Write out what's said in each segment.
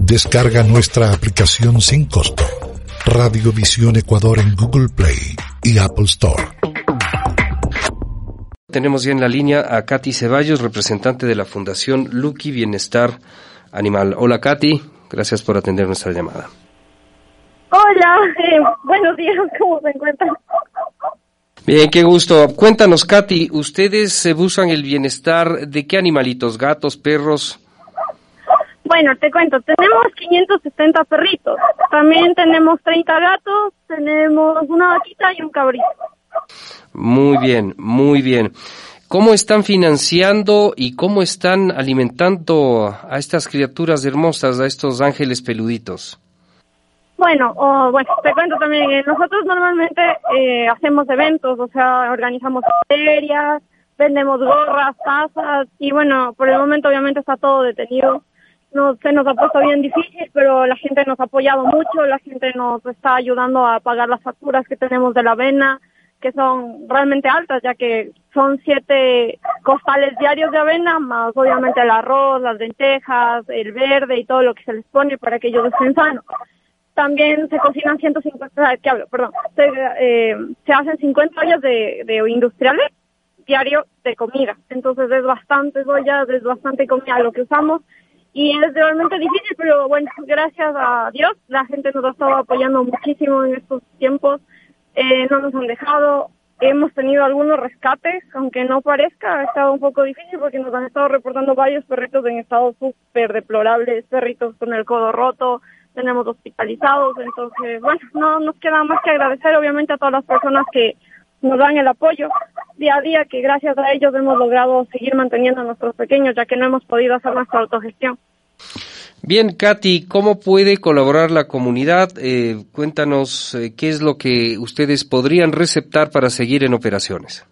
Descarga nuestra aplicación sin costo. Radiovisión Ecuador en Google Play y Apple Store. Tenemos ya en la línea a Katy Ceballos, representante de la Fundación Lucky Bienestar Animal. Hola Katy, gracias por atender nuestra llamada. Hola, eh, buenos días, ¿cómo se encuentran? Bien, qué gusto. Cuéntanos, Katy, ¿ustedes se buscan el bienestar de qué animalitos? ¿Gatos, perros? Bueno, te cuento, tenemos 570 perritos, también tenemos 30 gatos, tenemos una vaquita y un cabrito. Muy bien, muy bien. ¿Cómo están financiando y cómo están alimentando a estas criaturas hermosas, a estos ángeles peluditos? Bueno, bueno, te cuento también, eh, nosotros normalmente eh, hacemos eventos, o sea, organizamos ferias, vendemos gorras, tazas y bueno, por el momento obviamente está todo detenido no, se nos ha puesto bien difícil, pero la gente nos ha apoyado mucho, la gente nos está ayudando a pagar las facturas que tenemos de la avena, que son realmente altas, ya que son siete costales diarios de avena, más obviamente el arroz, las lentejas, el verde y todo lo que se les pone para que ellos estén sanos. También se cocinan 150, ¿qué hablo? Perdón, se, eh, se hacen 50 ollas de, de industriales diario de comida. Entonces es bastante ollas, es bastante comida lo que usamos y es realmente difícil, pero bueno, gracias a Dios la gente nos ha estado apoyando muchísimo en estos tiempos, eh, no nos han dejado, hemos tenido algunos rescates, aunque no parezca, ha estado un poco difícil porque nos han estado reportando varios perritos en estado súper deplorables, perritos con el codo roto, tenemos hospitalizados, entonces bueno, no nos queda más que agradecer obviamente a todas las personas que nos dan el apoyo día a día, que gracias a ellos hemos logrado seguir manteniendo a nuestros pequeños, ya que no hemos podido hacer nuestra autogestión. Bien, Katy, ¿cómo puede colaborar la comunidad? Eh, cuéntanos eh, qué es lo que ustedes podrían receptar para seguir en operaciones.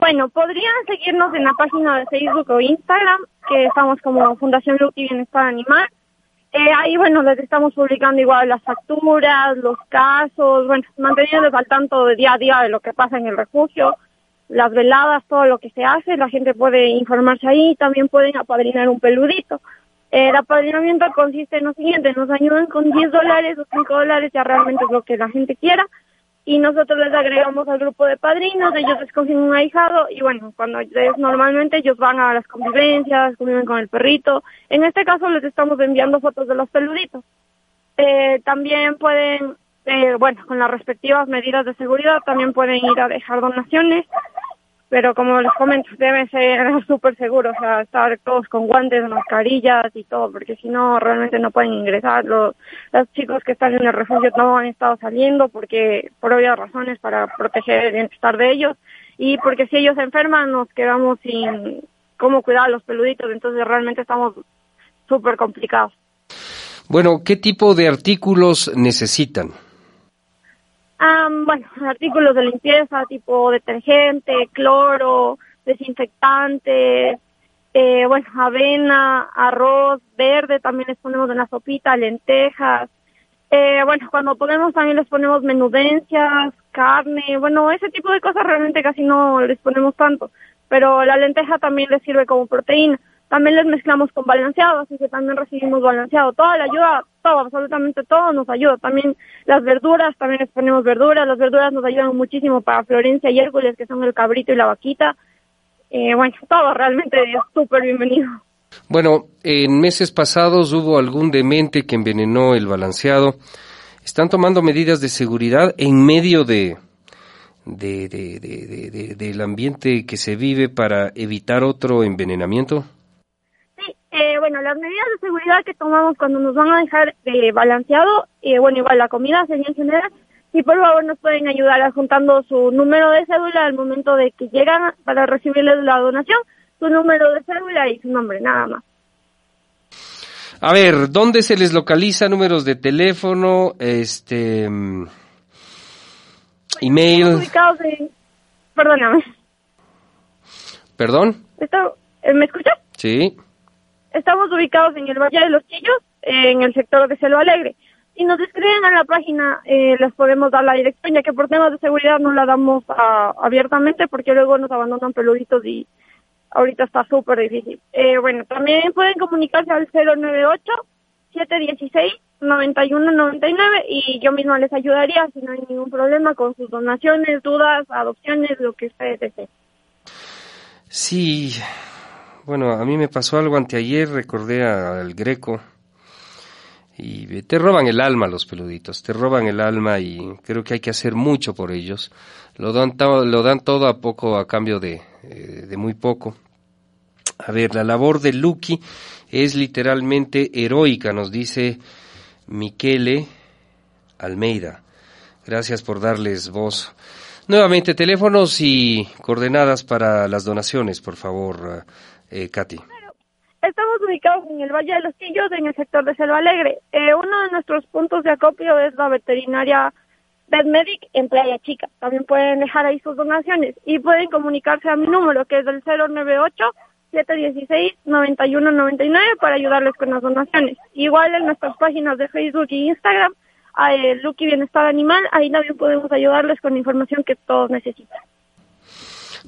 Bueno, podrían seguirnos en la página de Facebook o Instagram, que estamos como Fundación Lucky Bienestar Animal. Eh, ahí, bueno, les estamos publicando igual las facturas, los casos, bueno, manteniéndoles al tanto de día a día de lo que pasa en el refugio, las veladas, todo lo que se hace, la gente puede informarse ahí, también pueden apadrinar un peludito. El apadrinamiento consiste en lo siguiente, nos ayudan con 10 dólares o 5 dólares, ya realmente es lo que la gente quiera, y nosotros les agregamos al grupo de padrinos, ellos escogen un ahijado y bueno, cuando es normalmente ellos van a las convivencias, conviven con el perrito. En este caso les estamos enviando fotos de los peluditos. Eh, también pueden, eh, bueno, con las respectivas medidas de seguridad, también pueden ir a dejar donaciones pero como les comento, debe ser súper seguro, o sea, estar todos con guantes, mascarillas y todo, porque si no, realmente no pueden ingresar. Los, los chicos que están en el refugio no han estado saliendo porque, por obvias razones, para proteger el bienestar de ellos, y porque si ellos se enferman, nos quedamos sin cómo cuidar a los peluditos, entonces realmente estamos súper complicados. Bueno, ¿qué tipo de artículos necesitan? Bueno, artículos de limpieza tipo detergente, cloro, desinfectante, eh, bueno, avena, arroz verde, también les ponemos en la sopita, lentejas. Eh, bueno, cuando ponemos también les ponemos menudencias, carne, bueno, ese tipo de cosas realmente casi no les ponemos tanto, pero la lenteja también les sirve como proteína. También les mezclamos con balanceado, así que también recibimos balanceado. Toda la ayuda, todo, absolutamente todo nos ayuda. También las verduras, también les ponemos verduras. Las verduras nos ayudan muchísimo para Florencia y Hércules, que son el cabrito y la vaquita. Eh, bueno, todo realmente es súper bienvenido. Bueno, en meses pasados hubo algún demente que envenenó el balanceado. ¿Están tomando medidas de seguridad en medio de, de, de, del ambiente que se vive para evitar otro envenenamiento? Bueno, las medidas de seguridad que tomamos cuando nos van a dejar eh, balanceado, eh, bueno, igual la comida sería en general, y por favor nos pueden ayudar adjuntando su número de cédula al momento de que llegan para recibirles la donación, su número de cédula y su nombre, nada más. A ver, ¿dónde se les localiza números de teléfono, este, mm, email? Estamos ubicados en... Perdóname. ¿Perdón? Eh, ¿Me escuchas? Sí. Estamos ubicados en el Valle de los Chillos, en el sector de Selva Alegre. Si nos escriben a la página, eh, les podemos dar la dirección, ya que por temas de seguridad no la damos abiertamente, porque luego nos abandonan peluditos y ahorita está súper difícil. Eh, bueno, también pueden comunicarse al 098 716 9199 y yo mismo les ayudaría si no hay ningún problema con sus donaciones, dudas, adopciones, lo que ustedes deseen. Sí, bueno, a mí me pasó algo anteayer, recordé al Greco y te roban el alma los peluditos, te roban el alma y creo que hay que hacer mucho por ellos. Lo dan, lo dan todo a poco a cambio de, eh, de muy poco. A ver, la labor de Lucky es literalmente heroica, nos dice Miquele Almeida. Gracias por darles voz. Nuevamente, teléfonos y coordenadas para las donaciones, por favor, eh, Katy. Estamos ubicados en el Valle de los Quillos, en el sector de Selva Alegre. Eh, uno de nuestros puntos de acopio es la veterinaria VetMedic en Playa Chica. También pueden dejar ahí sus donaciones y pueden comunicarse a mi número, que es el 098 716-9199 para ayudarles con las donaciones. Igual en nuestras páginas de Facebook y Instagram, a Lucky Bienestar Animal, ahí también podemos ayudarles con la información que todos necesitan.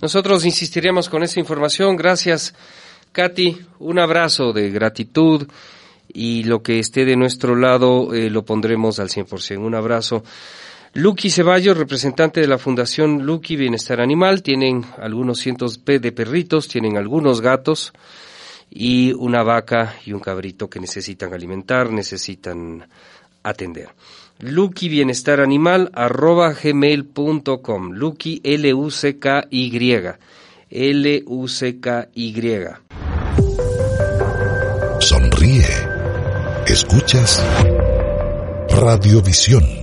Nosotros insistiríamos con esa información. Gracias, Katy. Un abrazo de gratitud y lo que esté de nuestro lado eh, lo pondremos al 100%. Un abrazo. Lucky Ceballos, representante de la Fundación Lucky Bienestar Animal, tienen algunos cientos de perritos, tienen algunos gatos y una vaca y un cabrito que necesitan alimentar, necesitan atender. Lucky Bienestar Animal arroba gmail.com. Lucky L-U-C-K-Y. L-U-C-K-Y. Sonríe. Escuchas Radiovisión